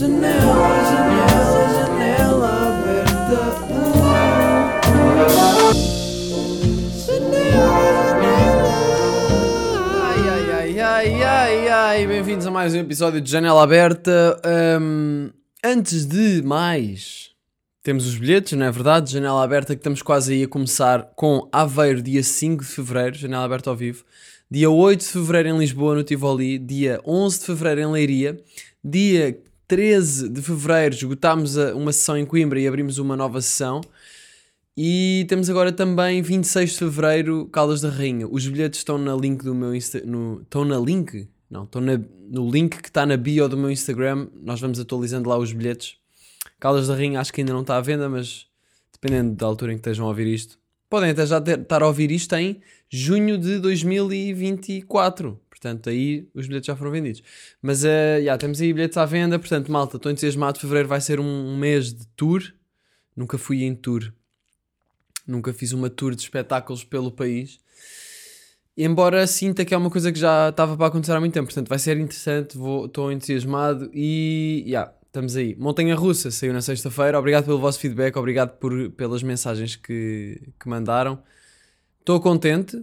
Janela, janela, janela aberta. Ai, ai, ai, ai, ai, ai. Bem-vindos a mais um episódio de Janela Aberta. Ahm, antes de mais, temos os bilhetes, não é verdade? Janela Aberta, que estamos quase aí a começar com Aveiro, dia 5 de Fevereiro, Janela Aberta ao vivo. Dia 8 de Fevereiro em Lisboa, no Tivoli. Dia 11 de Fevereiro em Leiria. Dia 13 de Fevereiro esgotámos uma sessão em Coimbra e abrimos uma nova sessão. E temos agora também 26 de Fevereiro, Caldas da Rainha. Os bilhetes estão na link do meu Insta... No... Estão na link? Não, estão na- no link que está na bio do meu Instagram. Nós vamos atualizando lá os bilhetes. Caldas da Rainha acho que ainda não está à venda, mas dependendo da altura em que estejam a ouvir isto. Podem até já ter- estar a ouvir isto em junho de 2024. Portanto, aí os bilhetes já foram vendidos. Mas eh, já temos aí bilhetes à venda. Portanto, malta, estou entusiasmado. Fevereiro vai ser um, mês de tour. Nunca fui em tour. Nunca fiz uma tour de espetáculos pelo país. Embora sinta que é uma coisa que já estava para acontecer há muito tempo. Portanto, vai ser interessante. Estou entusiasmado e. já estamos aí. Montanha Russa saiu na sexta-feira. Obrigado pelo vosso feedback. Obrigado por, pelas mensagens que, que mandaram. Estou contente.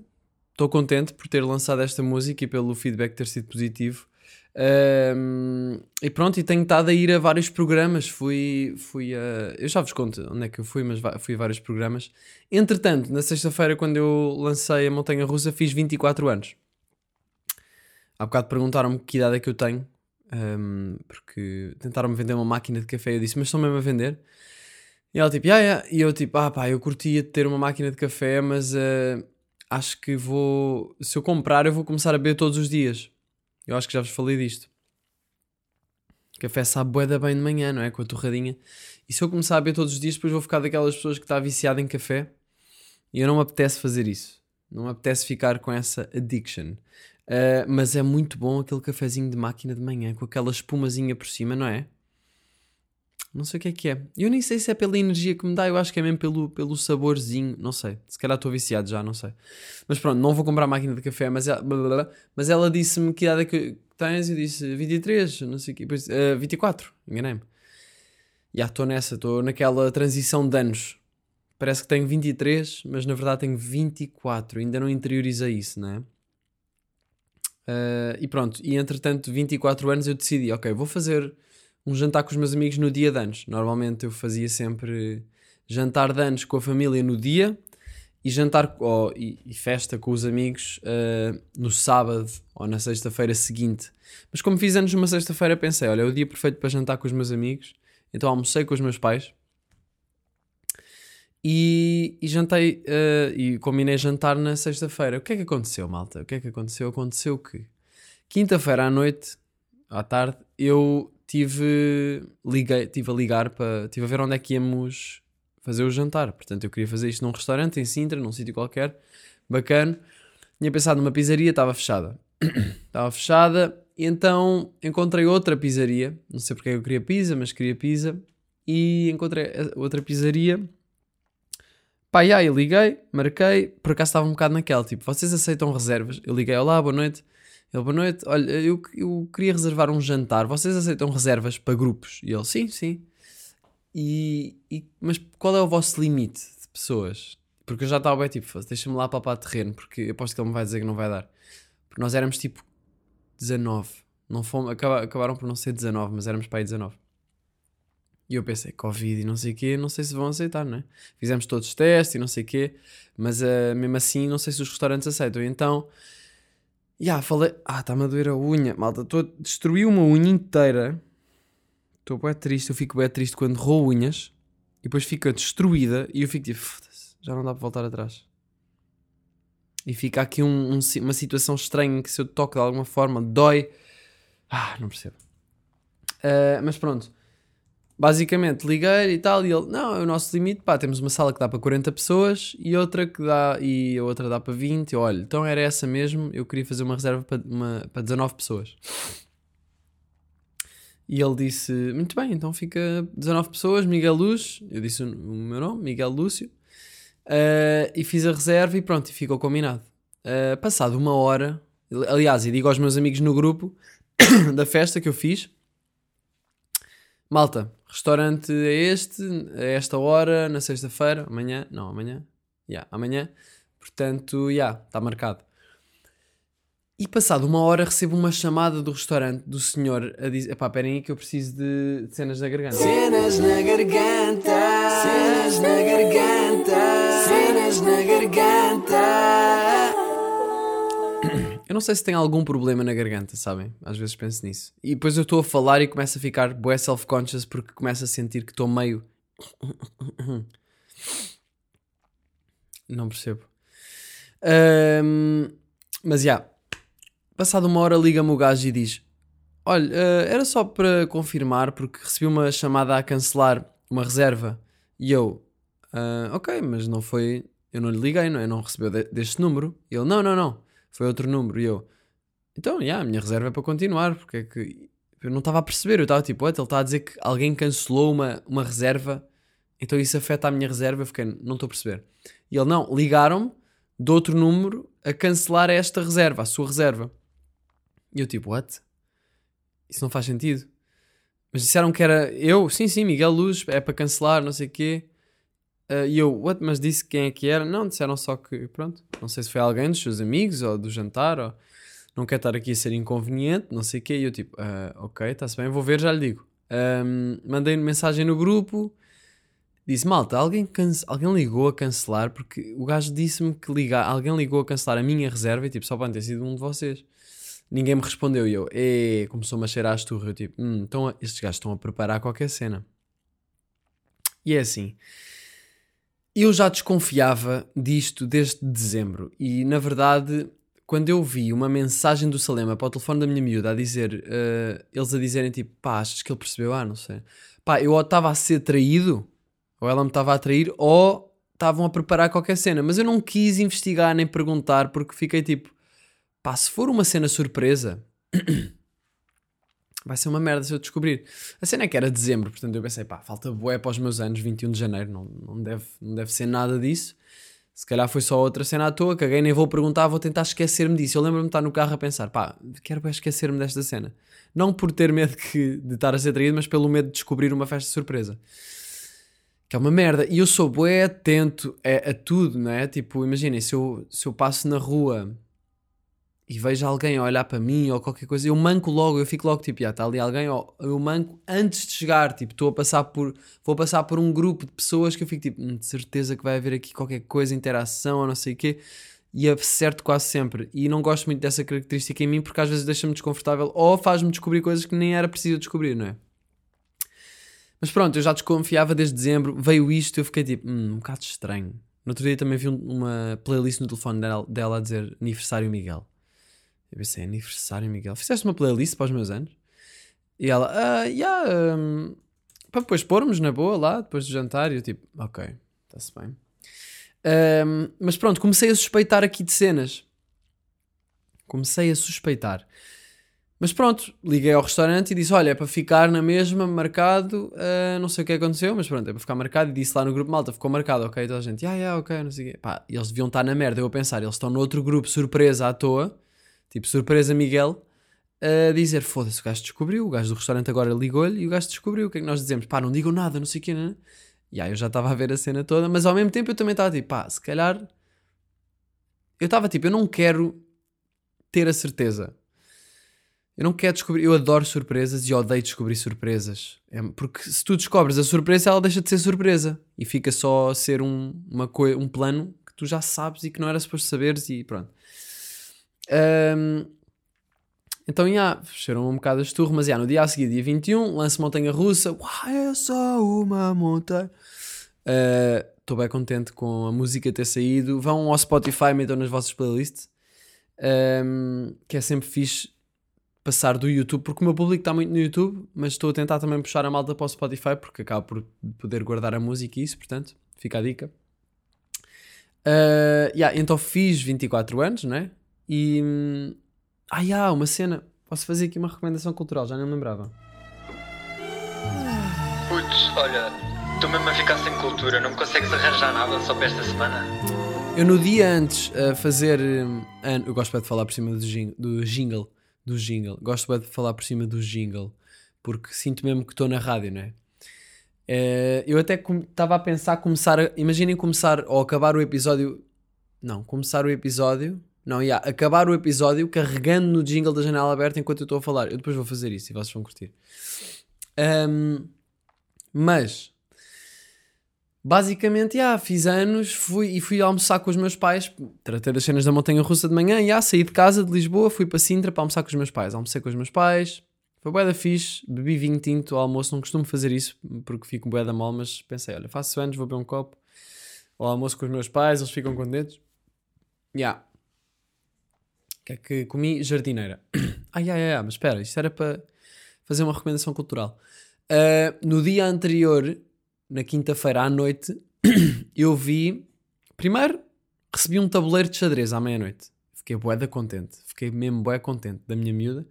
Estou contente por ter lançado esta música e pelo feedback ter sido positivo. Ahm, e pronto, e tenho estado a ir a vários programas. Fui, fui a. Eu já vos conto onde é que eu fui, mas fui a vários programas. Entretanto, na sexta-feira, quando eu lancei a Montanha Russa, fiz 24 anos. Há bocado perguntaram-me que idade é que eu tenho, ahm, porque tentaram-me vender uma máquina de café. Eu disse, mas estão mesmo a vender? E ela tipo, yeah, yeah. e eu tipo, ah pá, eu curtia de ter uma máquina de café, mas ah, acho que vou. Se eu comprar, eu vou começar a beber todos os dias. Eu acho que já vos falei disto. Café sabe bué da bem de manhã, não é? Com a torradinha. E se eu começar a beber todos os dias, depois vou ficar daquelas pessoas que está viciada em café. E eu não me apetece fazer isso. Não me apetece ficar com essa addiction. Ah, mas é muito bom aquele cafezinho de máquina de manhã, com aquela espumazinha por cima, não é? Não sei o que é que é. Eu nem sei se é pela energia que me dá, eu acho que é mesmo pelo, pelo saborzinho. Não sei. Se calhar estou viciado já, não sei. Mas pronto, não vou comprar máquina de café, mas ela, mas ela disse-me que idade é que tens. Eu disse 23, não sei o quê. Depois, ah, 24, enganei-me. Já estou nessa, estou naquela transição de anos. Parece que tenho 23, mas na verdade tenho 24. Ainda não interiorizei isso, não é? Ah, e pronto, e entretanto, 24 anos eu decidi, ok, vou fazer um jantar com os meus amigos no dia de anos. Normalmente eu fazia sempre jantar de anos com a família no dia e jantar ou- e, e festa com os amigos ah, no sábado ou na sexta-feira seguinte. Mas como fiz anos numa sexta-feira, pensei, olha, é o dia perfeito para jantar com os meus amigos. Então almocei com os meus pais e, e jantei eh, e combinei jantar na sexta-feira. O que é que aconteceu, malta? O que é que aconteceu? Aconteceu que quinta-feira à noite, à tarde, eu tive, liguei, tive a ligar para. tive a ver onde é que íamos fazer o jantar. Portanto, eu queria fazer isto num restaurante em Sintra, num sítio qualquer, bacana. Tinha pensado numa pizzaria, estava fechada. estava fechada, e então encontrei outra pizzaria. Não sei porque é eu queria pizza, mas queria pizza. E encontrei outra pizzaria. Pá, e aí liguei, marquei, por acaso estava um bocado naquela, tipo, vocês aceitam reservas? Eu liguei, olá, boa noite. Ele, boa noite, olha, eu, eu queria reservar um jantar, vocês aceitam reservas para grupos? E ele, sim, sim. E, e- mas qual é o vosso limite de pessoas? Porque eu já estava bem, tipo, deixa-me lá papar terreno, porque aposto que ele me vai dizer que não vai dar. Porque nós éramos tipo 19, não fomos, acaba- acabaram por não ser 19, mas éramos para aí 19. E eu pensei, Covid e não sei o quê, não sei se vão aceitar, não é? Fizemos todos os testes e não sei o quê, mas ah, mesmo assim não sei se os restaurantes aceitam. Então, já falei, ah, está-me a doer a unha, malta, estou a destruir uma unha inteira. Estou bem triste, eu fico bem triste quando roo unhas e depois fica destruída e eu fico tipo, já não dá para voltar atrás. E fica aqui um- um uma situação estranha que se eu toco de alguma forma dói. Ah, não percebo. Ah, mas pronto. Basicamente, liguei e tal, e ele, não, é o nosso limite, pá, temos uma sala que dá para 40 pessoas e outra que dá, e a outra dá para 20, eu, olha, então era essa mesmo, eu queria fazer uma reserva para, uma, para 19 pessoas. E ele disse, muito bem, então fica 19 pessoas, Miguel Luz, eu disse o, meu nome, Miguel Lúcio, ah, e fiz a reserva e pronto, e ficou combinado. Ah, passado uma hora, aliás, e digo aos meus amigos no grupo da festa que eu fiz, Malta, restaurante é este, a esta hora, na sexta-feira, amanhã, não, amanhã, já, yeah, amanhã, portanto, já, yeah, está marcado. E passado uma hora recebo uma chamada do restaurante do senhor a dizer: pá, esperem aí que eu preciso de cenas na garganta. Cenas na garganta, cenas na garganta, cenas na garganta. Eu não sei se tem algum problema na garganta, sabem? Às vezes penso nisso. E depois eu estou a falar e começo a ficar self-conscious porque começo a sentir que estou meio. Não percebo. Um, mas já. Yeah. Passado uma hora liga-me o gajo e diz: Olha, uh, era só para confirmar porque recebi uma chamada a cancelar uma reserva. E eu, uh, ok, mas não foi. Eu não lhe liguei, não, eu não recebeu de, deste número. E ele, não, não, não, foi outro número. E eu, então, yeah, a minha reserva é para continuar, porque é que. Eu não estava a perceber, eu estava tipo, ele está a dizer que alguém cancelou uma, uma reserva, então isso afeta a minha reserva. Eu fiquei, não estou a perceber. E ele, não, ligaram-me de outro número a cancelar esta reserva, a sua reserva. E eu tipo, what? Isso não faz sentido. Mas disseram que era eu, sim, sim, Miguel Luz, é para cancelar, não sei o quê. Uh, e eu, what? Mas disse quem é que era? Não, disseram só que, pronto, não sei se foi alguém dos seus amigos ou do jantar, ou não quer estar aqui a ser inconveniente, não sei o quê. E eu tipo, uh, ok, está-se bem, vou ver, já lhe digo. Um, mandei mensagem no grupo, disse, malta, alguém, alguém ligou a cancelar, porque o gajo disse-me que ligar, alguém ligou a cancelar a minha reserva e tipo, só pode ter sido um de vocês. Ninguém me respondeu e eu, e começou-me a cheirar a esturra. Eu tipo, hum, então estes gajos estão a preparar qualquer cena. E é assim. Eu já desconfiava disto desde dezembro e, na verdade, quando eu vi uma mensagem do Salema para o telefone da minha miúda a dizer, uh, eles a dizerem tipo, pá, achas que ele percebeu? Ah, não sei. Pá, eu estava a ser traído, ou ela me estava a trair, ou estavam a preparar qualquer cena. Mas eu não quis investigar nem perguntar porque fiquei tipo, Pá, se for uma cena surpresa, vai ser uma merda se eu descobrir. A cena é que era dezembro, portanto eu pensei, pá, falta bué para os meus anos, 21 de janeiro, não, não, deve, não deve ser nada disso. Se calhar foi só outra cena à toa, caguei, nem vou perguntar, vou tentar esquecer-me disso. Eu lembro-me de estar no carro a pensar, pá, quero esquecer-me desta cena. Não por ter medo que, de estar a ser traído, mas pelo medo de descobrir uma festa surpresa. Que é uma merda. E eu sou bué atento a, a tudo, não é? Tipo, imaginem, se eu, se eu passo na rua e vejo alguém a olhar para mim ou qualquer coisa, eu manco logo, eu fico logo tipo, já está ali alguém, eu manco antes de chegar, tipo, estou a passar por, vou passar por um grupo de pessoas que eu fico tipo, hum, de certeza que vai haver aqui qualquer coisa, interação ou não sei o quê, e acerto quase sempre. E não gosto muito dessa característica em mim porque às vezes deixa-me desconfortável ou faz-me descobrir coisas que nem era preciso descobrir, não é? Mas pronto, eu já desconfiava desde dezembro, veio isto, eu fiquei tipo, hum, um bocado estranho. No outro dia também vi uma playlist no telefone dela, dela a dizer aniversário Miguel. Eu pensei, aniversário, Miguel. Fizeste uma playlist para os meus anos? E ela, ah, yeah, um, para depois pormos na boa lá, depois do jantar. E eu tipo, ok, está-se bem. Um, mas pronto, comecei a suspeitar aqui de cenas. Comecei a suspeitar. Mas pronto, liguei ao restaurante e disse: Olha, é para ficar na mesma, marcado. Uh, não sei o que aconteceu, mas pronto, é para ficar marcado. E disse lá no grupo malta: Ficou marcado, ok? Toda a gente, ah, yeah, ok, não sei o quê. Pá, eles deviam estar na merda. Eu a pensar: Eles estão no outro grupo, surpresa à toa Tipo, surpresa Miguel a dizer: foda-se, o gajo descobriu, o gajo do restaurante agora ligou-lhe e o gajo descobriu. O que é que nós dizemos? Pá, não digam nada, não sei o quê, né? E aí eu já estava a ver a cena toda, mas ao mesmo tempo eu também estava tipo, pá, se calhar. Eu estava tipo, eu não quero ter a certeza. Eu não quero descobrir. Eu adoro surpresas e odeio descobrir surpresas. É, porque se tu descobres a surpresa, ela deixa de ser surpresa e fica só a ser um, uma um plano que tu já sabes e que não era suposto saberes e pronto. Um, então, já, fecharam um bocado as turmas. Yeah, no dia a seguir, dia 21, lance Montanha Russa. Uau, é só uma montanha. Estou uh, bem contente com a música ter saído. Vão ao Spotify, metam nas vossas playlists. Um, que é sempre fixe passar do YouTube, porque o meu público está muito no YouTube, mas estou a tentar também puxar a malta para o Spotify, porque acabo por poder guardar a música e isso, portanto, fica a dica. Uh, yeah, então fiz 24 anos, né? E. Hum, ah, yeah, uma cena. Posso fazer aqui uma recomendação cultural, já não me lembrava. Putz, olha, estou mesmo a ficar sem cultura, não me consegues arranjar nada só para esta semana? Eu no dia antes a fazer. Hum, eu gosto bem de falar por cima do jingle. Do jingle, do jingle. Gosto bem de falar por cima do jingle. porque sinto mesmo que estou na rádio, não é? Eh, eu até estava a pensar começar. a- Imaginem começar ou acabar o episódio. Não, começar o episódio. Não, ia acabar o episódio carregando no jingle da janela aberta enquanto eu estou a falar. Eu depois vou fazer isso e vocês vão curtir. Ahm, mas basicamente, já, fiz anos fui, e fui almoçar com os meus pais. Tratei das cenas da montanha russa de manhã. Já, saí de casa de Lisboa, fui para Sintra para almoçar com os meus pais. Almocei com os meus pais, foi bué da fixe. Bebi vinho tinto ao almoço. Não costumo fazer isso porque fico bué da mal, mas pensei, olha, faço anos, vou beber um copo ao almoço com os meus pais, eles ficam contentes. Já. Que é que comi? Jardineira. ai, ai, ai, mas espera, isto era para fazer uma recomendação cultural. Ah, no dia anterior, na quinta-feira à noite, eu vi. Primeiro, recebi um tabuleiro de xadrez à meia-noite. Fiquei bué da contente. Fiquei mesmo bué contente da minha miúda.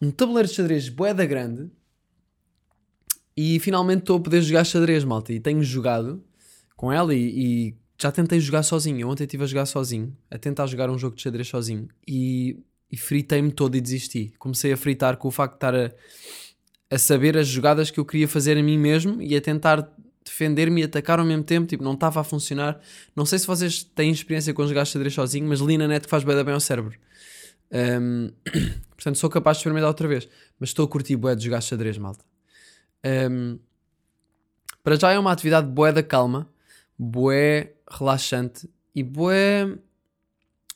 Um tabuleiro de xadrez bué da grande. E finalmente estou a poder jogar xadrez, malta. E tenho jogado com ela e, e já tentei jogar sozinho. Ontem estive a jogar sozinho, a tentar jogar um jogo de xadrez sozinho. E, e fritei-me todo e desisti. Comecei a fritar com o facto de estar a, a saber as jogadas que eu queria fazer a mim mesmo e a tentar defender-me e atacar ao mesmo tempo. Tipo, não estava a funcionar. Não sei se vocês têm experiência com jogar xadrez sozinho, mas li na net que faz da bem ao cérebro. Um, portanto, sou capaz de experimentar outra vez. Mas estou a curtir bué de jogar xadrez, malta. Um, para já é uma atividade bué da calma, bué relaxante e bué...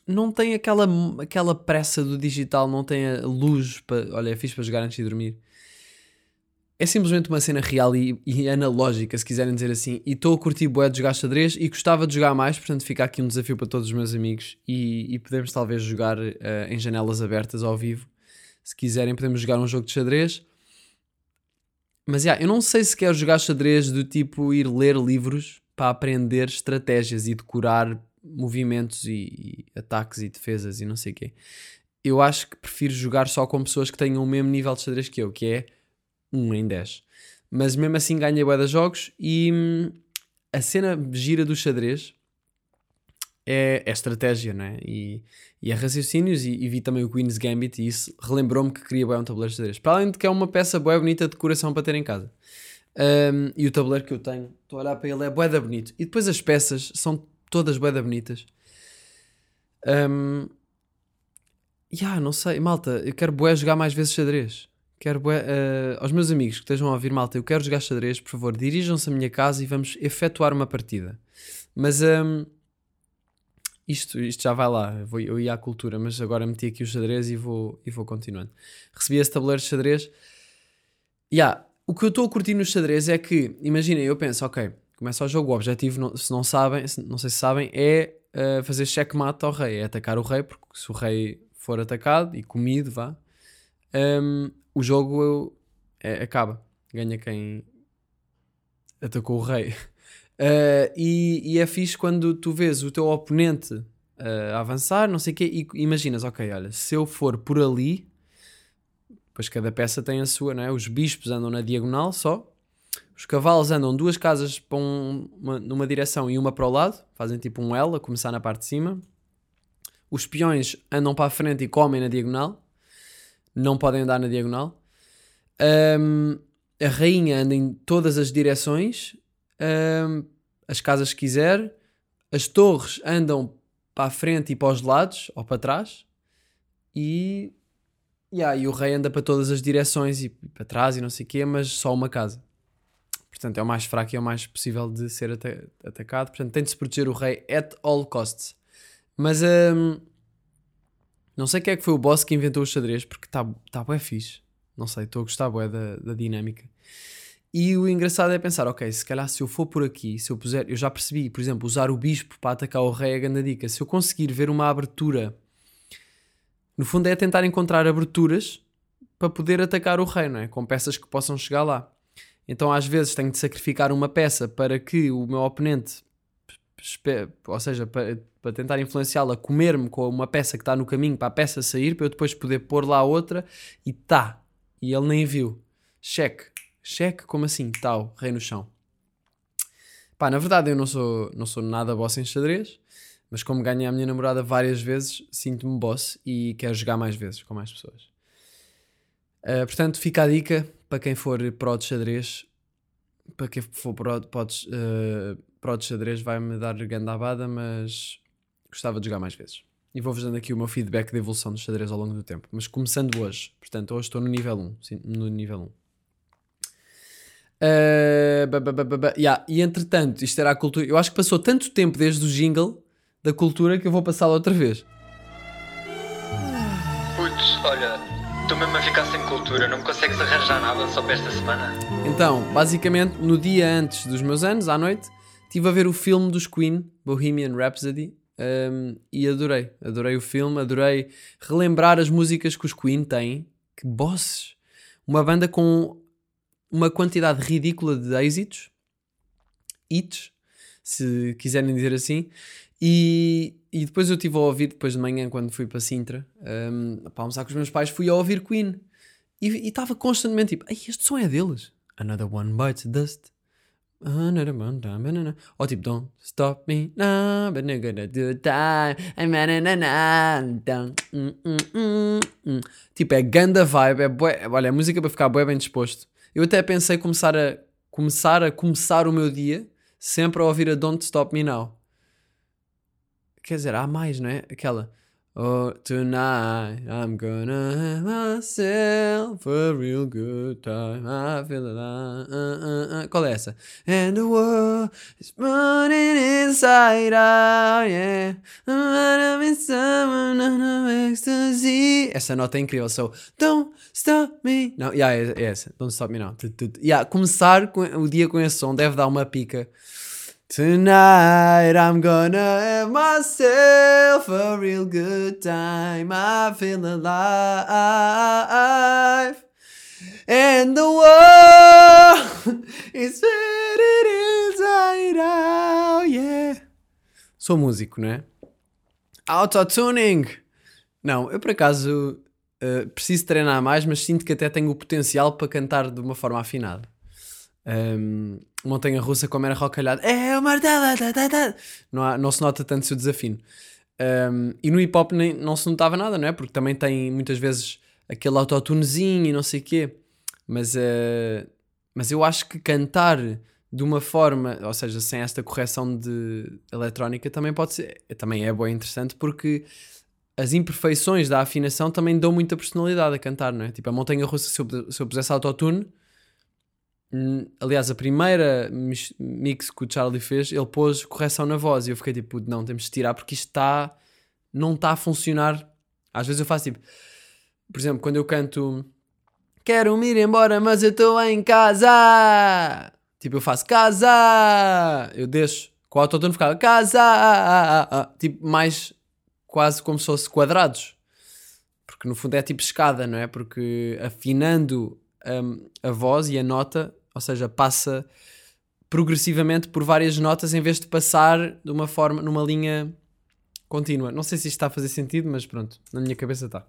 Não tem aquela, aquela pressa do digital, não tem a luz para... Olha, é fixe para jogar antes de dormir. É simplesmente uma cena real e, e analógica, se quiserem dizer assim. E estou a curtir bué de jogar xadrez e gostava de jogar mais, portanto fica aqui um desafio para todos os meus amigos e, e podemos talvez jogar eh, em janelas abertas ao vivo. Se quiserem podemos jogar um jogo de xadrez. Mas yeah, eu não sei se quero jogar xadrez do tipo ir ler livros para aprender estratégias e decorar movimentos e, e ataques e defesas e não sei o quê. Eu acho que prefiro jogar só com pessoas que tenham o mesmo nível de xadrez que eu, que é 1 em 10. Mas mesmo assim ganhei bué de jogos e hum, a cena gira do xadrez é, é estratégia, não é? E, e é raciocínios e, e vi também o Queen's Gambit e isso relembrou-me que queria bué um tabuleiro de xadrez. Para além de que é uma peça bué bonita de decoração para ter em casa. Um, e o tabuleiro que eu tenho, estou a olhar para ele, é bué da bonito. E depois as peças são todas bué da bonitas. Um, yeah, não sei, malta, eu quero bué jogar mais vezes xadrez. Quero bué, eh, aos meus amigos que estejam a ouvir, malta, eu quero jogar xadrez, por favor, dirijam-se à minha casa e vamos efetuar uma partida. Mas um, isto, isto já vai lá, eu, vou, eu ia à cultura, mas agora meti aqui o xadrez e vou, e vou continuando. Recebi esse tabuleiro de xadrez. Yeah, o que eu estou a curtir no xadrez é que, imaginem, eu penso, ok, começa o jogo, o objetivo, se não sabem, se- não sei se sabem, é uh, fazer checkmate ao rei, é atacar o rei, porque se o rei for atacado e comido, vá, um, o jogo é- acaba. Ganha quem atacou o rei. Uh, e, e é fixe quando tu vês o teu oponente uh, avançar, não sei o quê, e imaginas, ok, olha, se eu for por ali, pois cada peça tem a sua, não é? Os bispos andam na diagonal só, os cavalos andam duas casas para um- uma- numa direção e uma para o lado, fazem tipo um L a começar na parte de cima. Os peões andam para a frente e comem na diagonal, não podem andar na diagonal. Um, a rainha anda em todas as direções, um, as casas que quiser. As torres andam para a frente e para os lados, ou para trás. E, yeah, e o rei anda para todas as direções e para trás e não sei o quê, mas só uma casa. Portanto, é o mais fraco e é o mais possível de ser ata- atacado. Portanto, tem de se proteger o rei at all costs. Mas hum, não sei quem é que foi o boss que inventou o xadrez, porque está tá bué fixe. Não sei, estou a gostar bué da, da dinâmica. E o engraçado é pensar, ok, se calhar se eu for por aqui, se eu puser, eu já percebi, por exemplo, usar o bispo para atacar o rei é grande dica. Se eu conseguir ver uma abertura, no fundo é tentar encontrar aberturas para poder atacar o rei, não é? Com peças que possam chegar lá. Então às vezes tenho de sacrificar uma peça para que o meu oponente, ou seja, para, para tentar influenciá-lo a comer-me com uma peça que está no caminho para a peça sair, para eu depois poder pôr lá outra e tá. E ele nem viu. Cheque. Cheque, como assim? Tal, rei no chão. Pá, na verdade eu não sou, não sou nada boss em xadrez, mas como ganhei a minha namorada várias vezes, sinto-me boss e quero jogar mais vezes com mais pessoas. Uh, portanto, fica a dica para quem for pro de xadrez. Para quem for pro, uh, pro de xadrez, vai-me dar grande abada, mas gostava de jogar mais vezes. E vou-vos dando aqui o meu feedback da evolução do xadrez ao longo do tempo. Mas começando hoje. Portanto, hoje estou no nível 1. Sim, no nível 1. Uh, ba, ba, ba, ba. Yeah, E entretanto, isto era a cultura. Eu acho que passou tanto tempo desde o jingle da cultura que eu vou passá-la outra vez. Putz, olha, estou mesmo a ficar sem cultura, não me consegues arranjar nada só para esta semana? Então, basicamente, no dia antes dos meus anos, à noite, estive a ver o filme dos Queen, Bohemian Rhapsody, um, e adorei. Adorei o filme, adorei relembrar as músicas que os Queen têm. Que bosses! Uma banda com uma quantidade ridícula de êxitos, hits, se quiserem dizer assim. E, e depois eu estive a ouvir, depois de manhã, quando fui para Sintra, um, para almoçar com os meus pais, fui a ouvir Queen. E estava constantemente tipo, Ei, este som é deles. Another one bites dust. Another one. Ou tipo, don't stop me now, but I'm gonna do time. I'm hum, hum, hum. Tipo, é ganda vibe, é bué, olha, é música para ficar bué bem disposto. Eu até pensei começar a começar a começar o meu dia sempre a ouvir a Don't Stop Me Now. Quer dizer, há mais, não é? Aquela. Oh, tonight I'm gonna have myself a real good time. I feel alive. Uh, uh, uh. Qual é essa? And the world is running inside out, yeah. I'm in someone on ecstasy. Essa nota é incrível. So, don't stop me. Não, yeah, é, é essa. Don't stop me tu. Yeah, começar com- o dia com esse som deve dar uma pica. Tonight I'm gonna have myself a real good time. I feel alive. And the world is fading inside out, yeah. Sou músico, não é? Autotuning! Não, eu por acaso uh, preciso treinar mais, mas sinto que até tenho o potencial para cantar de uma forma afinada. Um, Montanha Russa, como era rocalhado, é o martelo. Não, há- não se nota tanto se o desafino. Um, e no hip hop nem, não se notava nada, não é? Porque também tem muitas vezes aquele autotunezinho e não sei o quê. Mas, eh, mas eu acho que cantar de uma forma, ou seja, sem esta correção de eletrónica, também pode ser, também é bem interessante porque as imperfeições da afinação também dão muita personalidade a cantar, não é? Tipo, a montanha russa, se eu, se eu pusesse autotune, aliás, a primeira mix que o Charlie fez, ele pôs correção na voz e eu fiquei tipo, não, temos de tirar porque isto está, não está a funcionar. Às vezes eu faço tipo, por exemplo, quando eu canto Quero me ir embora, mas eu estou em casa. Tipo, eu faço casa. Eu deixo com o autotune ficava casa. Tipo, mais quase como se fosse quadrados. Porque no fundo é tipo escada, não é? Porque afinando hum, a voz e a nota, ou seja, passa progressivamente por várias notas em vez de passar de uma forma, numa linha contínua. Não sei se isto está a fazer sentido, mas pronto, na minha cabeça está.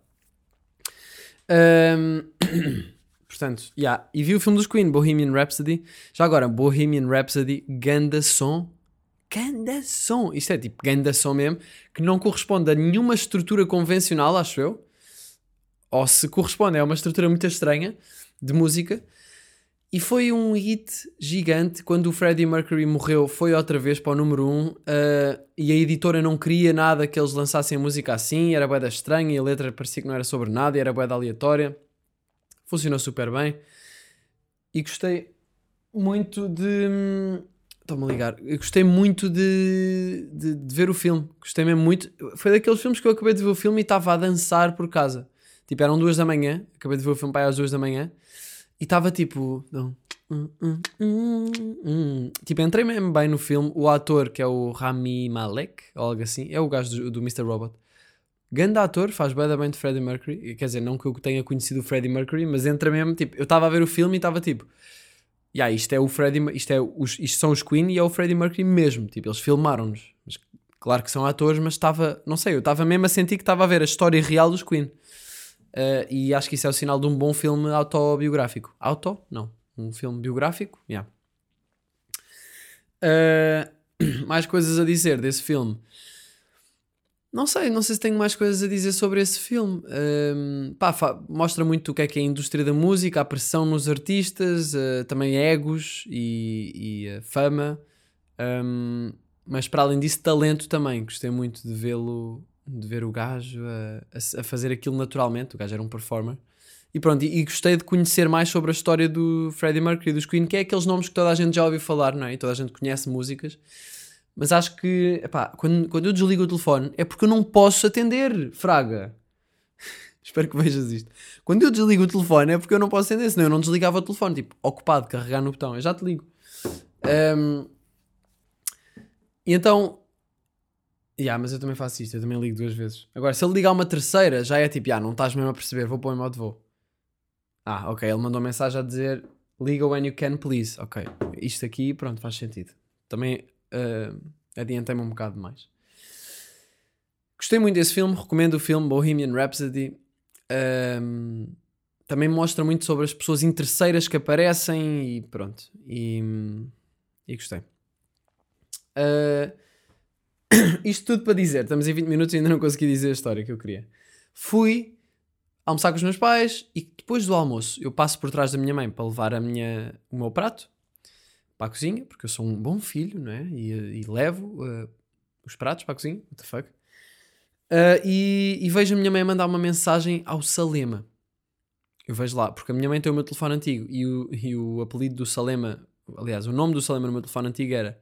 Hum, portanto, yeah. e vi o filme dos Queen, Bohemian Rhapsody. Já agora, Bohemian Rhapsody, ganda som. Ganda som. Isto é tipo ganda som mesmo, que não corresponde a nenhuma estrutura convencional, acho eu. Ou se corresponde, é uma estrutura muito estranha de música. E foi um hit gigante quando o Freddie Mercury morreu. Foi outra vez para o número 1 um, eh, e a editora não queria nada que eles lançassem música assim. Era boeda estranha e a letra parecia que não era sobre nada, era boeda aleatória. Funcionou super bem e gostei muito de. Estou-me a ligar. Eu gostei muito de, de, de ver o filme. Gostei mesmo muito. Foi daqueles filmes que eu acabei de ver o filme e estava a dançar por casa. Tipo, eram duas da manhã. Acabei de ver o filme para aí às duas da manhã. E estava tipo. não, hum, hum, hum. Tipo, entrei mesmo bem no filme. O ator, que é o Rami Malek, ou algo assim, é o gajo do, do Mr. Robot. Grande ator, faz bem bem de Freddie Mercury. Quer dizer, não que eu tenha conhecido o Freddie Mercury, mas entra mesmo. Tipo, eu estava a ver o filme e estava tipo. Yeah, isto é o Freddie, isto, é os, isto são os Queen e é o Freddie Mercury mesmo. Tipo, eles filmaram-nos. Claro que são atores, mas estava, não sei, eu estava mesmo a sentir que estava a ver a história real dos Queen. Uh, e acho que isso é o sinal de um bom filme autobiográfico. Auto? Não. Um filme biográfico? Yeah. Uh, mais coisas a dizer desse filme. não sei, não sei se tenho mais coisas a dizer sobre esse filme. Ahm, pá, mostra muito o que é que é a indústria da música, a pressão nos artistas, ah, também egos e, e fama. Ahm, mas para além disso, talento também. Gostei muito de vê-lo, de ver o gajo a, a- fazer aquilo naturalmente. O gajo era um performer. E pronto, e, e gostei de conhecer mais sobre a história do Freddie Mercury e dos Queen, que é aqueles nomes que toda a gente já ouviu falar, não é? E toda a gente conhece músicas. Mas acho que, epá, quando, quando eu desligo o telefone é porque eu não posso atender, Fraga. Espero que vejas isto. Quando eu desligo o telefone é porque eu não posso atender, senão eu não desligava o telefone, tipo, ocupado, carregar no botão. Eu já te ligo. Ahm, e então. Yeah, mas eu também faço isto, eu também ligo duas vezes. Agora, se ele ligar uma terceira, já é tipo, ah, não estás mesmo a perceber, vou pôr em modo voo. Ah, ok, ele mandou mensagem a dizer liga when you can, please. Ok, isto aqui, pronto, faz sentido. Também ah, adiantei-me um bocado mais. Gostei muito desse filme, recomendo o filme Bohemian Rhapsody. Ahm, também mostra muito sobre as pessoas interesseiras que aparecem e pronto. E, e gostei. Ah, isto tudo para dizer, estamos em 20 minutos e ainda não consegui dizer a história que eu queria. Fui almoçar com os meus pais e depois do almoço eu passo por trás da minha mãe para levar a minha, o meu prato para a cozinha, porque eu sou um bom filho, não é? E, e levo uh, os pratos para a cozinha, what the fuck? Uh, e, e vejo a minha mãe mandar uma mensagem ao Salema. Eu vejo lá, porque a minha mãe tem o meu telefone antigo e o, e o apelido do Salema, aliás, o nome do Salema no meu telefone antigo era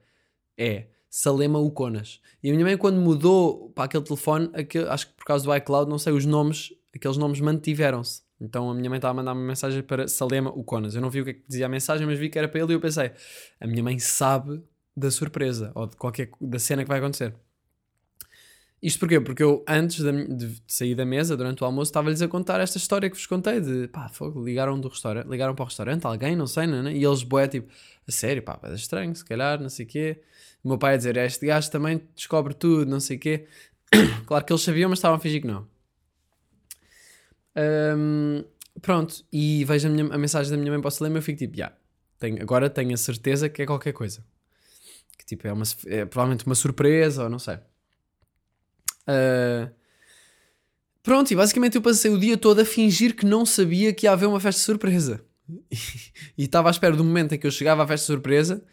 é Salema Uconas. E a minha mãe, quando mudou para aquele telefone, aquele- acho que por causa do iCloud, não sei, os nomes, aqueles nomes mantiveram-se. Então a minha mãe estava a mandar uma mensagem para Salema Uconas. Eu não vi o que é que dizia a mensagem, mas vi que era para ele e eu pensei, a minha mãe sabe da surpresa ou de qualquer da cena que vai acontecer. Isto porquê? Porque eu, antes mi- de sair da mesa, durante o almoço, estava-lhes a contar esta história que vos contei de pá, fogo, ligaram do restaurante, ligaram para o restaurante, alguém, não sei, não, é? e eles, boé, tipo, a sério, pá, é estranho, se calhar, não sei o quê. O meu pai a dizer, este gajo também descobre tudo, não sei o quê. claro que eles sabiam, mas estavam a fingir que não. Ahm, pronto, e vejo a, minha- a mensagem da minha mãe para o e eu fico tipo, já, tenho, agora tenho a certeza que é qualquer coisa. Que tipo, é, uma, é provavelmente uma surpresa ou não sei. Ah, pronto, e basicamente eu passei o dia todo a fingir que não sabia que ia haver uma festa surpresa. E estava à espera do momento em que eu chegava à festa surpresa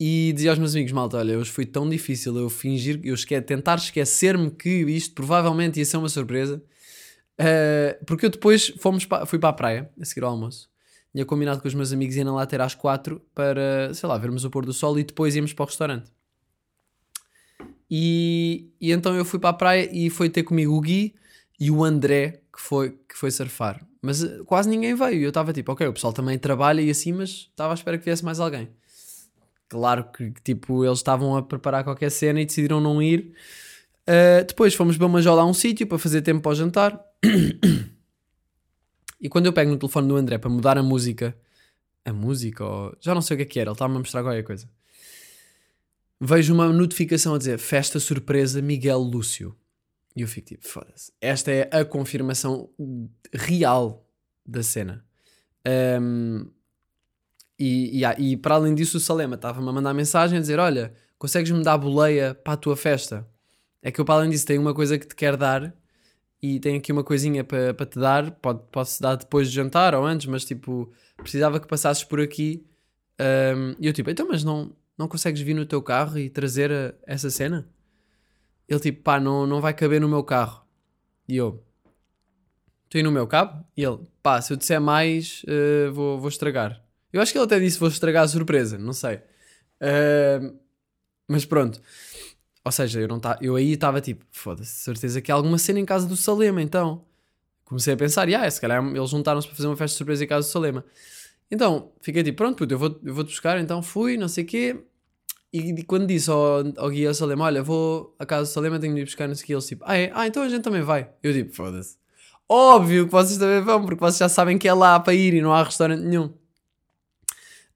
e dizia aos meus amigos: Malta, olha, hoje foi tão difícil eu fingir, eu esque tentar esquecer-me que isto provavelmente ia ser uma surpresa. Ah, porque eu depois fomos pa- fui para a praia a seguir ao almoço. Tinha combinado com os meus amigos ir na lateira às quatro para, sei lá, vermos o pôr do sol e depois íamos para o restaurante. E, e então eu fui para a praia e foi ter comigo o Gui e o André que foi, que foi surfar. Mas eh, quase ninguém veio. Eu estava tipo, ok, o pessoal também trabalha e assim, mas estava à espera que viesse mais alguém. Claro que tipo, eles estavam a preparar qualquer cena e decidiram não ir. Uh, depois fomos beber uma jola a um sítio para fazer tempo para o jantar. e quando eu pego no telefone do André para mudar a música, a música, já não sei o que é que era, ele estava-me a mostrar qualquer coisa. Vejo uma notificação a dizer festa surpresa Miguel Lúcio. E eu fico tipo, foda-se. Esta é a confirmação real da cena. Um, e, e, ah, e para além disso, o Salema estava-me a mandar mensagem a dizer: Olha, consegues-me dar boleia para a tua festa? É que eu, para além disso, tenho uma coisa que te quero dar e tenho aqui uma coisinha para para te dar. Pode, Posso dar depois de jantar ou antes, mas tipo, precisava que passasses por aqui. Um, e eu, tipo, então, mas não, não consegues vir no teu carro e trazer a- essa cena? Ele, tipo, pá, não, não vai caber no meu carro. E eu, estou no meu cabo? E ele, pá, se eu disser mais, eh, vou, vou estragar. Eu acho que ele até disse vou estragar a surpresa, não sei. Ah, mas pronto. Ou seja, eu, não tá, eu aí estava tipo, foda-se, certeza que há alguma cena em casa do Salema, então. Comecei a pensar, ah, se calhar eles juntaram-se para fazer uma festa de surpresa em casa do Salema. Então, fiquei tipo, pronto, puto, eu vou- eu vou-te buscar, então fui, não sei o quê. E, quando disse ao, ao guia Salema, olha, vou a casa do Salema, tenho de ir buscar, não sei o quê, eles tipo, ah, é? Ah, então a gente também vai. Eu tipo, foda-se. Óbvio que vocês também vão, porque vocês já sabem que é lá para ir e não há restaurante nenhum.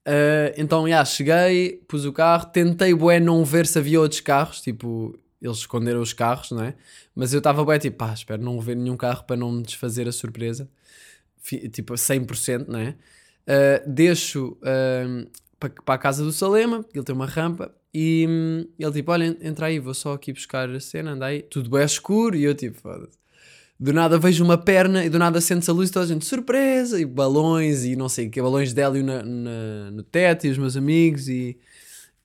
Ah, então, já, cheguei, pus o carro, tentei, bué, não ver se havia outros carros, tipo, eles esconderam os carros, não é? Mas eu estava, bué, tipo, pá, espero não ver nenhum carro para não me desfazer a surpresa, Fi- tipo, 100%, não é? Ah, deixo, ah, para, para a casa do Salema, ele tem uma rampa, e hum, ele tipo, olha, entra aí, vou só aqui buscar a cena, anda aí, tudo bem escuro, e eu tipo, foda-se. Do nada vejo uma perna e do nada sente-se a luz e toda a gente, surpresa, e balões, e não sei o que, balões de hélio na, na- no teto, e os meus amigos, e,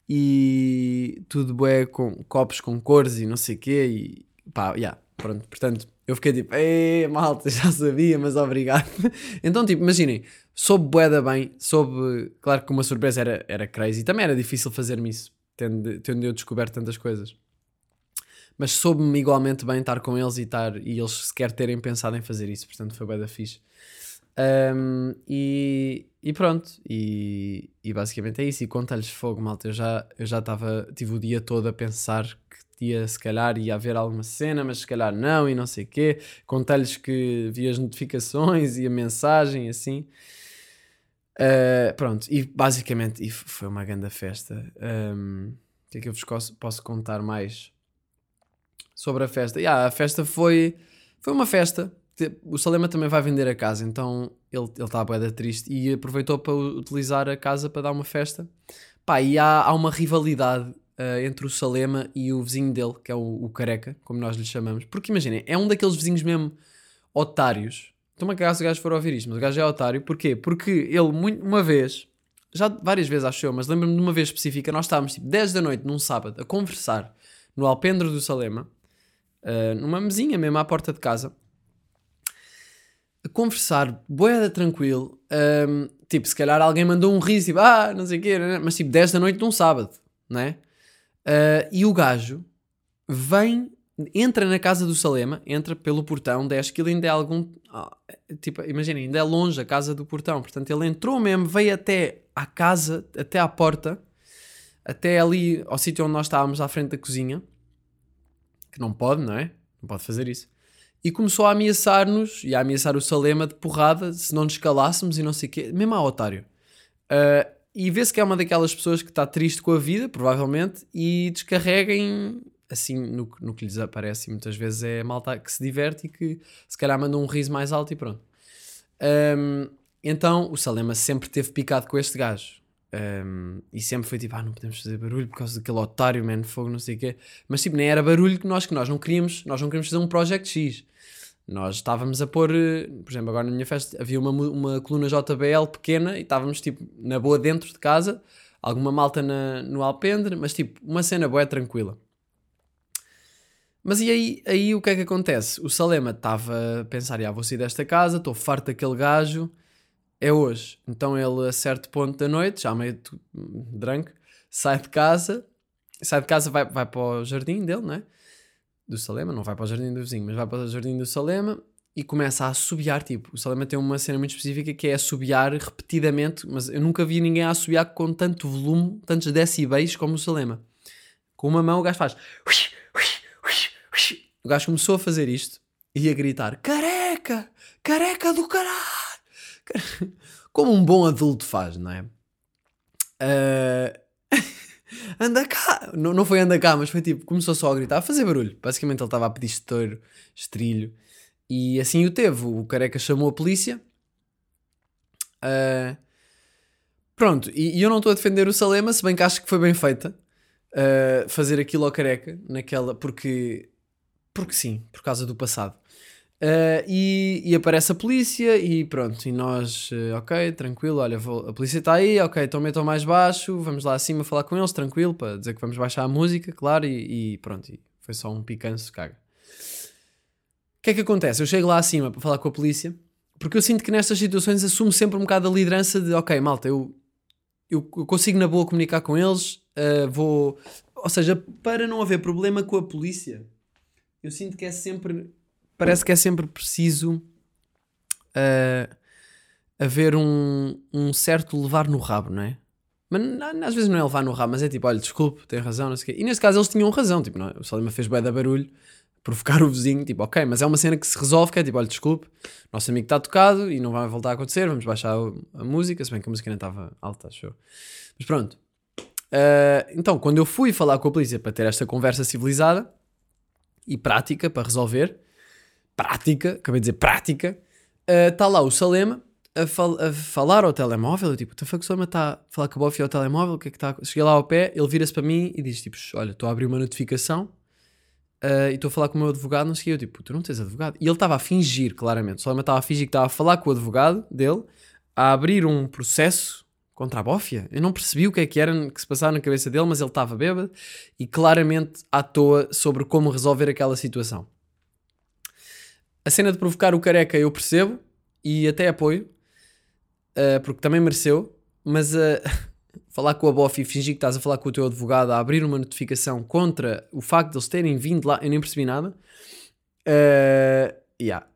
e tudo bué com copos com cores e não sei o quê, e pá, yeah, pronto, portanto, eu fiquei tipo, malta, já sabia, mas obrigado. então, tipo, imaginem, soube bué da bem, soube, claro que uma surpresa era, era crazy, também era difícil fazer-me isso, tendo, tendo eu descoberto tantas coisas. Mas soube-me igualmente bem estar com eles e, estar, e eles sequer terem pensado em fazer isso, portanto foi bué da fixe. Um, e, e pronto, e, e basicamente é isso. E conta-lhes fogo, malta. Eu já eu já estava, tive o dia todo a pensar que ia, se calhar, ia haver alguma cena, mas se calhar não, e não sei o quê. Contei-lhes que vi as notificações e a mensagem, assim. Uh, pronto, e basicamente e foi uma grande festa. Um, o que é que eu vos posso, contar mais sobre a festa? Yeah, a festa foi, foi uma festa. O Salema também vai vender a casa, então ele ele está a boeda triste e aproveitou para utilizar a casa para dar uma festa. Pá, e há, há uma rivalidade ah, entre o Salema e o vizinho dele, que é o, o Careca, como nós lhe chamamos. Porque imaginem, é um daqueles vizinhos mesmo otários. Estou-me a cagar se o gajo for ouvir isto, mas o gajo é otário. Porquê? Porque ele, muito, uma vez, já várias vezes acho eu, mas lembro-me de uma vez específica, nós estávamos tipo 10 da noite num sábado a conversar no alpendre do Salema, ah, numa mesinha mesmo à porta de casa, a conversar, boeda tranquilo. ahm, tipo, se calhar alguém mandou um riso, tipo, ah, não sei o quê, né? mas tipo 10 da noite num sábado, não é? Ah, e o gajo vem, entra na casa do Salema, entra pelo portão, desce que ele ainda é algum. ah, tipo, imaginem, ainda é longe a casa do portão, portanto ele entrou mesmo, veio até à casa, até à porta, até ali ao sítio onde nós estávamos, à frente da cozinha, que não pode, não é? Não pode fazer isso. E começou a ameaçar-nos e a ameaçar o Salema de porrada se não nos calássemos e não sei o quê, mesmo a otário. Ah, e vê-se que é uma daquelas pessoas que está triste com a vida, provavelmente, e descarrega em, assim, no, no que lhes aparece. E muitas vezes é malta que se diverte e que se calhar manda um riso mais alto e pronto. Ahm, então o Salema sempre teve picado com este gajo. Ahm, e sempre foi tipo, ah, não podemos fazer barulho por causa daquele otário, man, fogo, não sei o quê. Mas tipo, nem era barulho que nós, que nós não queríamos, nós não queríamos fazer um Project X. Nós estávamos a pôr, eh, por exemplo, agora na minha festa havia uma, uma coluna JBL pequena e estávamos tipo na boa dentro de casa, alguma malta na, no alpendre, mas tipo, uma cena boa tranquila. Mas e aí, aí o que é que acontece? O Salema estava a pensar, ah, vou sair desta casa, estou farto daquele gajo, é hoje. Então ele a certo ponto da noite, já meio drunk, sai de casa, sai de casa, vai, vai para o jardim dele, não é? Do Salema, não vai para o jardim do vizinho, mas vai para o jardim do Salema e começa a assobiar, tipo, o Salema tem uma cena muito específica que é assobiar repetidamente, mas eu nunca vi ninguém a assobiar com tanto volume, tantos decibéis como o Salema. Com uma mão o gajo faz... O gajo começou a fazer isto e a gritar, careca, careca do caralho. Como um bom adulto faz, não é? Ah, anda cá. Não, não foi anda cá, mas foi tipo, começou só a gritar, a fazer barulho. Basicamente ele estava a pedir estouro, estrilho. E assim o teve. O careca chamou a polícia. Ah, pronto, e, e eu não estou a defender o Salema, se bem que acho que foi bem feita. ah, fazer aquilo ao careca, naquela, porque, porque sim, por causa do passado. Uh, e, e aparece a polícia e pronto, e nós, uh, ok, tranquilo, olha, vou- a polícia está aí, ok, então metam mais baixo, vamos lá acima falar com eles, tranquilo, para dizer que vamos baixar a música, claro, e, e pronto, e foi só um picanço, caga. O que é que acontece? Eu chego lá acima para falar com a polícia, porque eu sinto que nestas situações assumo sempre um bocado a liderança de, ok, malta, eu, eu, eu consigo na boa comunicar com eles, uh, vou... Ou seja, para não haver problema com a polícia, eu sinto que é sempre parece que é sempre preciso ah, haver um, um certo levar no rabo, não é? Mas às vezes não é levar no rabo, mas é tipo, olha, desculpe, tem razão, não sei o quê. E neste caso eles tinham razão, tipo, não, é? o Salima fez bué da barulho, provocar o vizinho, tipo, ok, mas é uma cena que se resolve, que é tipo, olha, desculpe, nosso amigo está tocado e não vai voltar a acontecer, vamos baixar a música, se bem que a música ainda estava alta, eu. Mas pronto. Ah, então, quando eu fui falar com a polícia para ter esta conversa civilizada e prática para resolver, prática, acabei de dizer prática, está lá o Salema a, fal- a falar ao telemóvel. Eu tipo, the fuck, o Salema está a falar com a Bofi ao telemóvel, o que é que está. Cheguei lá ao pé, ele vira-se para mim e diz tipo, olha, estou a abrir uma notificação ah, e estou a falar com o meu advogado, não sei o. Eu tipo, tu não tens advogado. E ele estava a fingir, claramente. O Salema estava a fingir que estava a falar com o advogado dele, a abrir um processo contra a Bófia. Eu não percebi o que é que era que se passava na cabeça dele, mas ele estava bêbado e claramente à toa sobre como resolver aquela situação. A cena de provocar o careca eu percebo e até apoio, ah, porque também mereceu, mas ah, falar com a Bofi e fingir que estás a falar com o teu advogado, a abrir uma notificação contra o facto de eles terem vindo lá, eu nem percebi nada. Uh, yeah.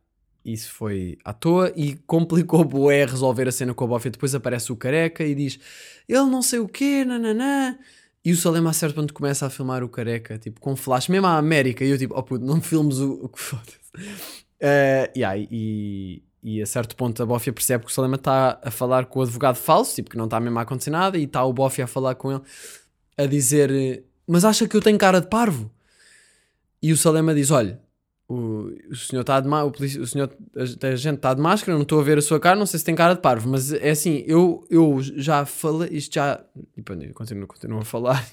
Isso foi à toa e complicou bué resolver a cena com a Bofi. Depois aparece o careca e diz ele não sei o quê, nananã. E o Salema a certo ponto começa a filmar o careca, tipo, com flash, mesmo à América. E eu tipo, oh puto, não filmes o, que foda-se. Uh, yeah, e, e a certo ponto a Bófia percebe que o Salema está a falar com o advogado falso, tipo que não está mesmo a acontecer nada, e está o Bófia a falar com ele, a dizer: Mas acha que eu tenho cara de parvo? E o Salema diz: Olha, o, o senhor está de o, o senhor, a, gente está de máscara, não estou a ver a sua cara, não sei se tem cara de parvo, mas é assim, eu, eu já falei, isto já. E pronto, continuo, continuo a falar.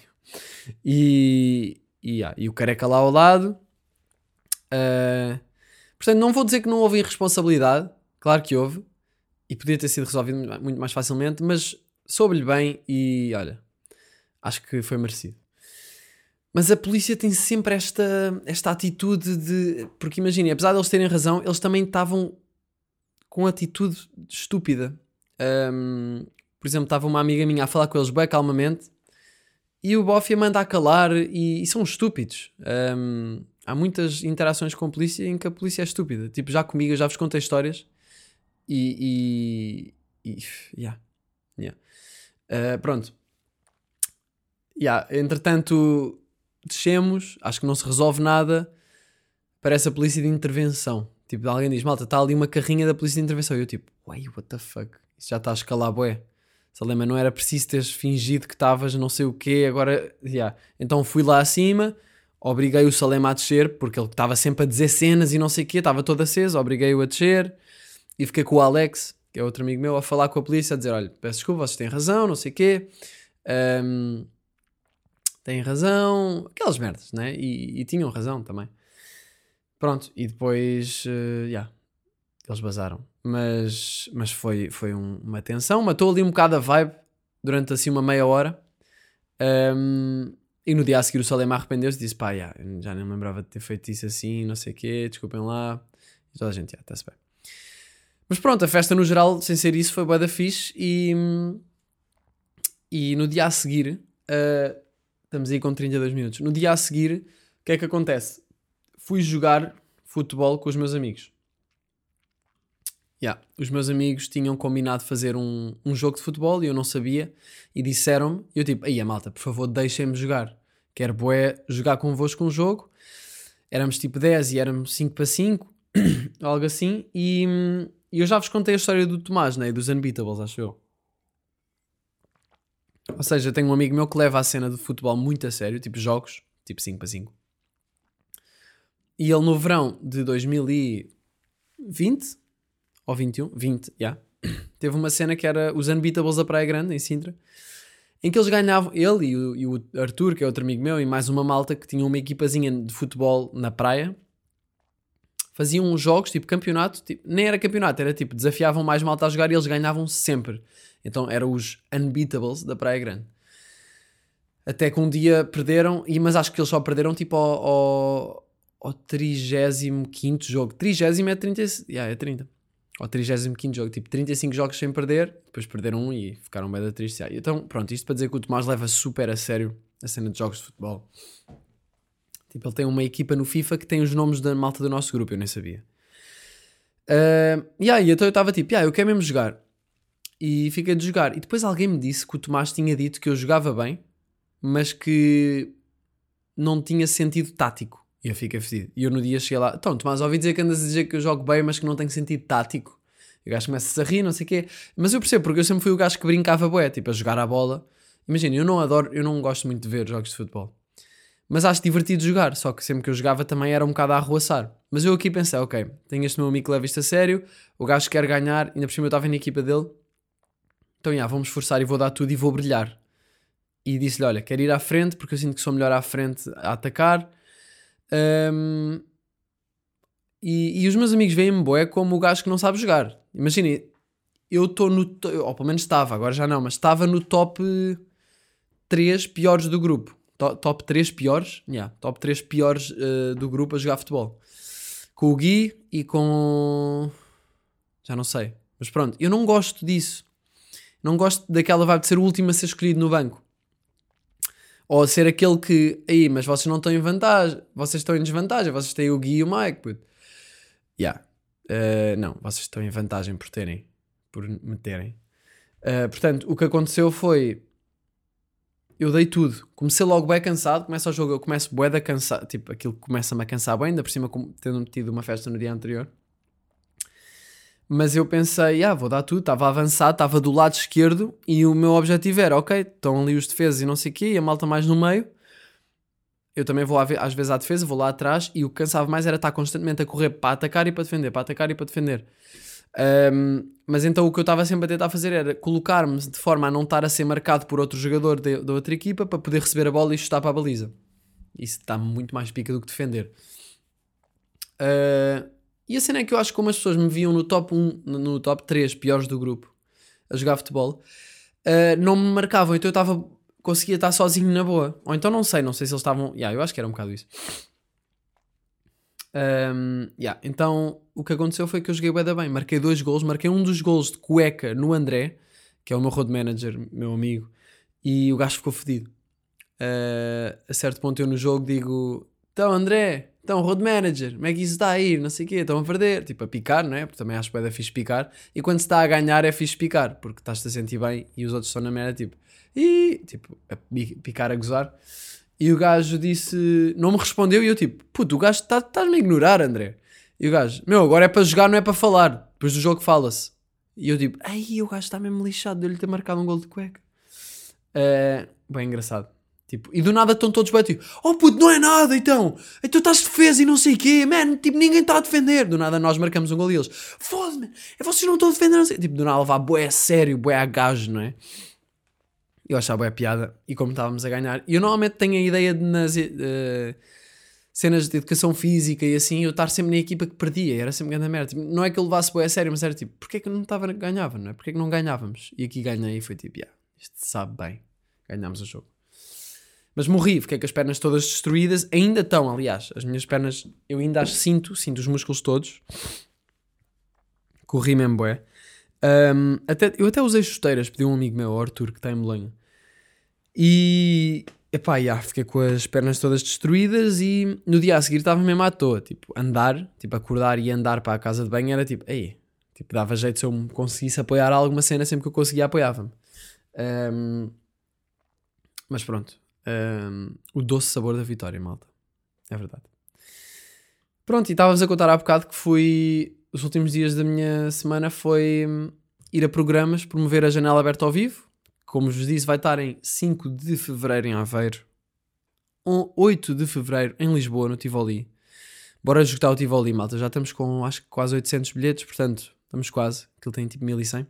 E, e, yeah, e o careca lá ao lado. ah, Portanto, não vou dizer que não houve irresponsabilidade, claro que houve, e podia ter sido resolvido muito mais facilmente, mas soube-lhe bem e olha, acho que foi merecido. Mas a polícia tem sempre esta, esta atitude de. Porque imaginem, apesar de eles terem razão, eles também estavam com atitude estúpida. Ahm, por exemplo, estava uma amiga minha a falar com eles bem calmamente e o Bófia manda a calar e, e são estúpidos. Ahm, há muitas interações com a polícia em que a polícia é estúpida. Tipo, já comigo, eu já vos contei histórias e. e, e yeah, yeah. Ah, pronto. Yeah, entretanto, descemos, acho que não se resolve nada. Parece a polícia de intervenção. Tipo, alguém diz, malta, está ali uma carrinha da polícia de intervenção. E eu tipo, uai, what the fuck? Isso já está a escalar, bué. Salema, não era preciso teres fingido que estavas não sei o quê, agora, yeah. Então fui lá acima, obriguei o Salema a descer, porque ele estava sempre a dizer cenas e não sei o quê, estava todo aceso, obriguei-o a descer e fiquei com o Alex, que é outro amigo meu, a falar com a polícia, a dizer, olha, peço desculpa, vocês têm razão, não sei o quê. Ahm, têm razão, aquelas merdas, né? E, e tinham razão também. Pronto, e depois, eh, yeah, eles bazaram. Mas, mas foi, foi um- uma tensão, matou ali um bocado a vibe durante assim uma meia hora. Ahm, e no dia a seguir o Salema arrependeu-se e disse: pá, yeah, já nem me lembrava de ter feito isso assim, não sei o quê, desculpem lá. E toda a gente, yeah, está-se bem. Mas pronto, a festa no geral, sem ser isso, foi bué da fixe e, e no dia a seguir, ah, estamos aí com 32 minutos, no dia a seguir, o que é que acontece? Fui jogar futebol com os meus amigos. Yeah, os meus amigos tinham combinado fazer um, um jogo de futebol e eu não sabia e disseram-me, eu tipo, aí a malta, por favor deixem-me jogar, quero bué jogar convosco um jogo, éramos tipo 10 e éramos 5 para 5, algo assim, e, hum, e eu já vos contei a história do Tomás, né, dos Unbeatables, acho eu. Ou seja, tenho um amigo meu que leva a cena do futebol muito a sério, tipo jogos, tipo 5 para 5. E ele no verão de 2020 ou 21, 20, já. Teve uma cena que era os Unbeatables da Praia Grande, em Sintra, em que eles ganhavam, ele e o, e o Arthur, que é outro amigo meu, e mais uma malta que tinha uma equipazinha de futebol na praia, faziam uns jogos, tipo campeonato, tipo, nem era campeonato, era tipo, desafiavam mais malta a jogar e eles ganhavam sempre. Então eram os Unbeatables da Praia Grande. Até que um dia perderam, e, mas acho que eles só perderam tipo ao, ao, ao 35 jogo. 30 é 30, yeah, é 30 ao 35 jogo, tipo 35 jogos sem perder, depois perderam um e ficaram bem da triste. Ah, Então, pronto, isto para dizer que o Tomás leva super a sério a cena de jogos de futebol. Tipo, ele tem uma equipa no FIFA que tem os nomes da malta do nosso grupo, eu nem sabia. Uh, e aí, então eu estava tipo, ah, eu quero mesmo jogar. E fiquei de jogar. E depois alguém me disse que o Tomás tinha dito que eu jogava bem, mas que não tinha sentido tático. E eu fiquei fedido. E eu no dia cheguei lá, então, Tomás, ouvi dizer que andas a dizer que eu jogo bem, mas que não tenho sentido tático. E o gajo começa a rir, não sei o quê. Mas eu percebo, porque eu sempre fui o gajo que brincava bué, tipo, a jogar a bola. Imagina, eu não adoro, eu não gosto muito de ver jogos de futebol. Mas acho divertido jogar, só que sempre que eu jogava também era um bocado a arruaçar. Mas eu aqui pensei, ok, tenho este meu amigo que leva isto a sério, o gajo quer ganhar, ainda por cima eu estava na equipa dele, então já, vamos forçar e vou dar tudo e vou brilhar. E disse-lhe, olha, quero ir à frente porque eu sinto que sou melhor à frente a atacar. Ahm, e, e os meus amigos veem-me boé como o gajo que não sabe jogar. Imaginem, eu estou no. Ou pelo menos estava, agora já não, mas estava no top 3 piores do grupo. To- top 3 piores? Yeah, top 3 piores eh, do grupo a jogar futebol. Com o Gui e com. Já não sei. Mas pronto, eu não gosto disso. Não gosto daquela vibe de ser o último a ser escolhido no banco. Ou ser aquele que. Aí, mas vocês não estão em vantagem. Vocês estão em desvantagem. Vocês têm o Gui e o Mike. Puto. Yeah. Eh, não, vocês estão em vantagem por terem. Por meterem. Eh, portanto, o que aconteceu foi. Eu dei tudo. Comecei logo bem cansado. Começa o jogo, eu começo bué da cansado. Tipo, aquilo começa-me a cansar bem. Ainda por cima, tendo tido uma festa no dia anterior. Mas eu pensei, ah, vou dar tudo. Estava avançado, estava do lado esquerdo. E o meu objetivo era, ok, estão ali os defesas e não sei o quê. E a malta mais no meio. Eu também vou às vezes à defesa, vou lá atrás. E o que cansava mais era estar constantemente a correr para atacar e para defender, para atacar e para defender. Ahm, mas então o que eu estava sempre a tentar fazer era colocar-me de forma a não estar a ser marcado por outro jogador da outra equipa para poder receber a bola e chutar para a baliza. Isso está muito mais pica do que defender. Ah, e a cena é que eu acho que como as pessoas me viam no top 1, no- top 3 piores do grupo a jogar futebol, ah, não me marcavam, então eu estava conseguia estar sozinho na boa. Ou então não sei, não sei se eles estavam. Yeah, eu acho que era um bocado isso. Um, yeah, Então o que aconteceu foi que eu joguei da bem. Marquei dois gols, marquei um dos gols de cueca no André, que é o meu road manager, meu amigo, e o gajo ficou fedido. Uh, a certo ponto eu no jogo digo: Então André, então road manager, como é que isso está a ir? Não sei o quê, estão a perder. Tipo a picar, não é? Porque também acho que é fixe picar. E quando se está a ganhar é fixe picar, porque estás-te a sentir bem e os outros estão na merda, tipo, e tipo, a pi- picar a gozar. E o gajo disse, não me respondeu, e eu tipo, puto, o gajo está- estás-me a ignorar, André. E o gajo, meu, agora é para jogar, não é para falar. Depois do jogo fala-se. E eu tipo, ai, o gajo está mesmo lixado de eu lhe ter marcado um gol de cueca. Eh, bem engraçado. Tipo, e do nada estão todos bem tipo, oh puto, não é nada então. Então estás defesa e não sei o quê, man. Tipo, ninguém está a defender. Do nada nós marcamos um gol e eles, foda-me, é vocês não estão a defender. Não sei. Tipo, do nada levar bué a sério, bué a gajo, não é? Eu achava bué piada. E como estávamos a ganhar, e eu normalmente tenho a ideia de nas eh, cenas de educação física e assim, eu estar sempre na equipa que perdia. Era sempre grande merda. Tipo, não é que eu levasse bué a sério, mas era tipo, porquê é que eu não estava ganhava, não é? Porquê é que não ganhávamos? E aqui ganhei e foi tipo, yeah, isto sabe bem. Ganhámos o jogo. Mas morri, fiquei com as pernas todas destruídas. Ainda estão, aliás, as minhas pernas, eu ainda as sinto, sinto os músculos todos. Corri mesmo, bué. Um, até, eu até usei chuteiras, pedi um amigo meu, Arthur, que está em Belém. E, epá, já, fiquei com as pernas todas destruídas e no dia a seguir estava mesmo à toa. Tipo, andar, tipo, acordar e andar para a casa de banho era tipo, ei, tipo, dava jeito se eu conseguisse apoiar alguma cena, sempre que eu conseguia apoiava-me. Um, mas pronto, um, o doce sabor da vitória, malta. É verdade. Pronto, e estávamos a contar há bocado que fui. Os últimos dias da minha semana foi hum, ir a programas, promover a janela aberta ao vivo. Como vos disse, vai estar em 5 de fevereiro em Aveiro, on- 8 de fevereiro em Lisboa, no Tivoli. Bora esgotar o Tivoli, malta. Já estamos com acho que quase 800 bilhetes, portanto, estamos quase. Aquilo tem tipo 1100.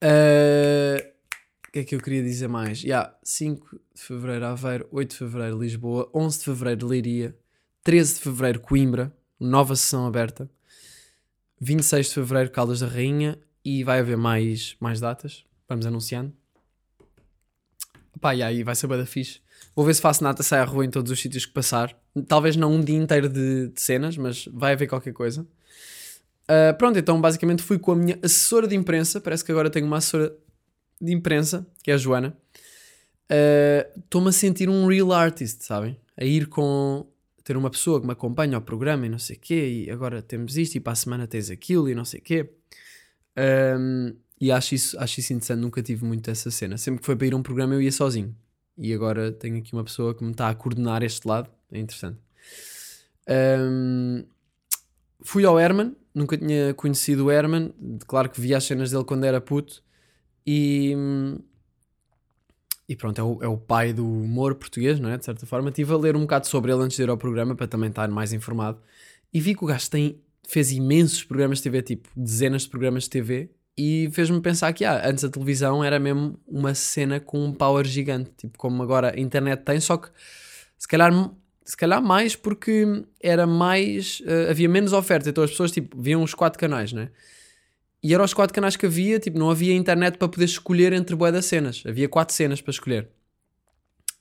Uh, o que é que eu queria dizer mais? Yeah, 5 de fevereiro Aveiro, 8 de fevereiro Lisboa, 11 de fevereiro Leiria, 13 de fevereiro Coimbra, nova sessão aberta, 26 de fevereiro Caldas da Rainha e vai haver mais, mais datas. Vamos anunciando. Pá, e aí vai ser da fixe. Vou ver se faço nata sai à rua em todos os sítios que passar. Talvez não um dia inteiro de, de cenas, mas vai haver qualquer coisa. Ah, pronto, então basicamente fui com a minha assessora de imprensa. Parece que agora tenho uma assessora de imprensa, que é a Joana. Ah, Estou-me a sentir um real artist, sabem? A ir com. ter uma pessoa que me acompanha ao programa e não sei o quê. E agora temos isto e para a semana tens aquilo e não sei o quê. Ahm, e acho isso, acho isso interessante. Nunca tive muito essa cena. Sempre que foi para ir a um programa eu ia sozinho. E agora tenho aqui uma pessoa que me está a coordenar este lado. É interessante. Ahm, fui ao Herman, nunca tinha conhecido o Herman. Claro que via as cenas dele quando era puto. E, e pronto, é o, é o pai do humor português, não é? De certa forma. Estive a ler um bocado sobre ele antes de ir ao programa para também estar mais informado. E vi que o gajo tem, fez imensos programas de TV, tipo dezenas de programas de TV. E fez-me pensar que ah, antes a televisão era mesmo uma cena com um power gigante, tipo como agora a internet tem, só que se calhar, se calhar mais porque era mais. eh, havia menos oferta, então as pessoas tipo, viam os quatro canais, né? E eram os quatro canais que havia, tipo, não havia internet para poder escolher entre bué das cenas. Havia quatro cenas para escolher.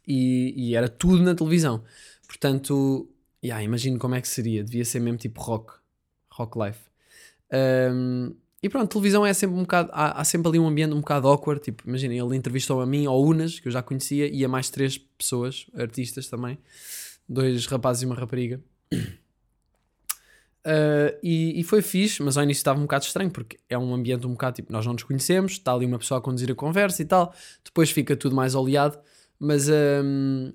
E, e era tudo na televisão. Portanto, yeah, imagino como é que seria. Devia ser mesmo tipo rock. Rock life. Um, e pronto, televisão é sempre um bocado. Há, há sempre ali um ambiente um bocado awkward. Tipo, imagina, ele entrevistou a mim, ao Unas, que eu já conhecia, e a mais três pessoas, artistas também. Dois rapazes e uma rapariga. Uh, e, e foi fixe, mas ao início estava um bocado estranho porque é um ambiente um bocado tipo, nós não nos conhecemos, está ali uma pessoa a conduzir a conversa e tal, depois fica tudo mais oleado, mas um,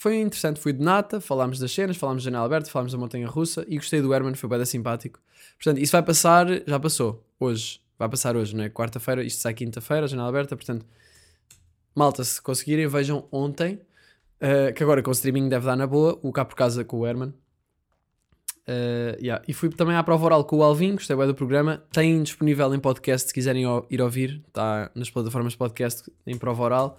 foi interessante, fui de nata, falámos das cenas, falámos da janela aberta, falámos da montanha russa e gostei do Herman, foi bem simpático. Portanto, isso vai passar, já passou, hoje, vai passar hoje, não é? Quarta-feira, isto sai quinta-feira, janela aberta, portanto, malta, se conseguirem, vejam ontem, uh, que agora com o streaming deve dar na boa, o cá por casa com o Herman. Uh, yeah. E fui também à prova oral com o Alvin, gostei bem do programa. Tem disponível em podcast se quiserem ir ouvir, está nas plataformas de podcast em prova oral.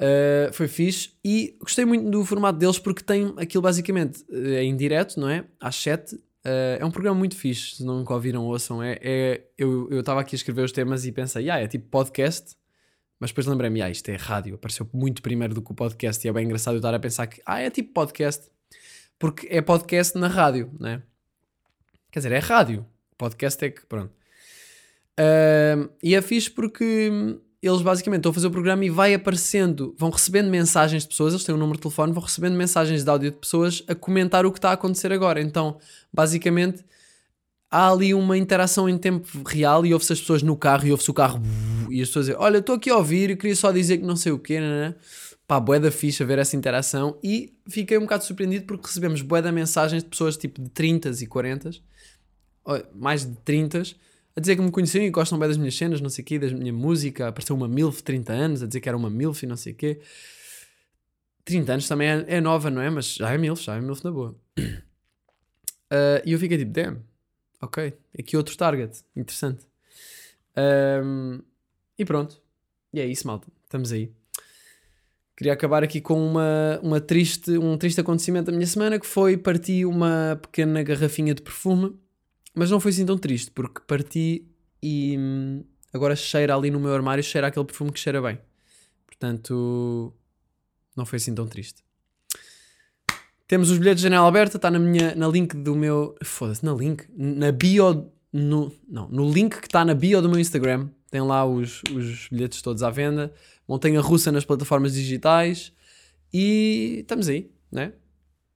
Uh, foi fixe e gostei muito do formato deles porque tem aquilo basicamente uh, é em direto, não é? Às 7. Uh, é um programa muito fixe, se nunca ouviram, ouçam. É, é, eu estava aqui a escrever os temas e pensei, ah, é tipo podcast, mas depois lembrei-me, ah, isto é rádio, apareceu muito primeiro do que o podcast e é bem engraçado eu estar a pensar que, ah, é tipo podcast porque é podcast na rádio, né? Quer dizer, é rádio. Podcast é que, pronto. Ahm, e é fixe porque eles basicamente estão a fazer o programa e vai aparecendo, vão recebendo mensagens de pessoas, eles têm um número de telefone, vão recebendo mensagens de áudio de pessoas a comentar o que está a acontecer agora. Então, basicamente, há ali uma interação em tempo real e ouve-se as pessoas no carro e ouve-se o carro e as pessoas dizem, olha, estou aqui a ouvir e queria só dizer que não sei o quê, né? Pá, bué da ficha ver essa interação e fiquei um bocado surpreendido porque recebemos bué da mensagens de pessoas tipo de 30 e 40 ó, mais de 30 a dizer que me conheciam e gostam bem das minhas cenas, não sei o quê, da minha música, apareceu uma MILF de 30 anos a dizer que era uma MILF e não sei o quê. 30 anos também é, é nova, não é? Mas já é MILF, já é MILF na boa. Ah, e eu fiquei tipo, damn, ok, aqui outro target, interessante. Ahm, e pronto, e é isso malta, estamos aí. Queria acabar aqui com uma, uma triste, um triste acontecimento da minha semana que foi parti uma pequena garrafinha de perfume, mas não foi assim tão triste, porque parti e hum, agora cheira ali no meu armário, cheira aquele perfume que cheira bem. Portanto, não foi assim tão triste. Temos os bilhetes de janela aberta, está na minha na link do meu. Foda-se, na link? Na bio. No, não, no link que está na bio do meu Instagram. Tem lá os, os bilhetes todos à venda. Montanha russa nas plataformas digitais. E estamos aí, né?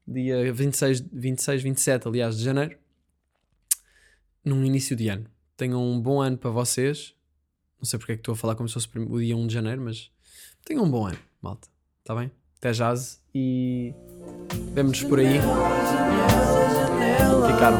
Dia 26, 26, 27, aliás, de janeiro num início de ano. Tenham um bom ano para vocês. Não sei porque é que estou a falar como se fosse o dia 1 de janeiro, mas tenham um bom ano, malta. Está bem? Até jazz e vemo-nos por aí. Ficaram.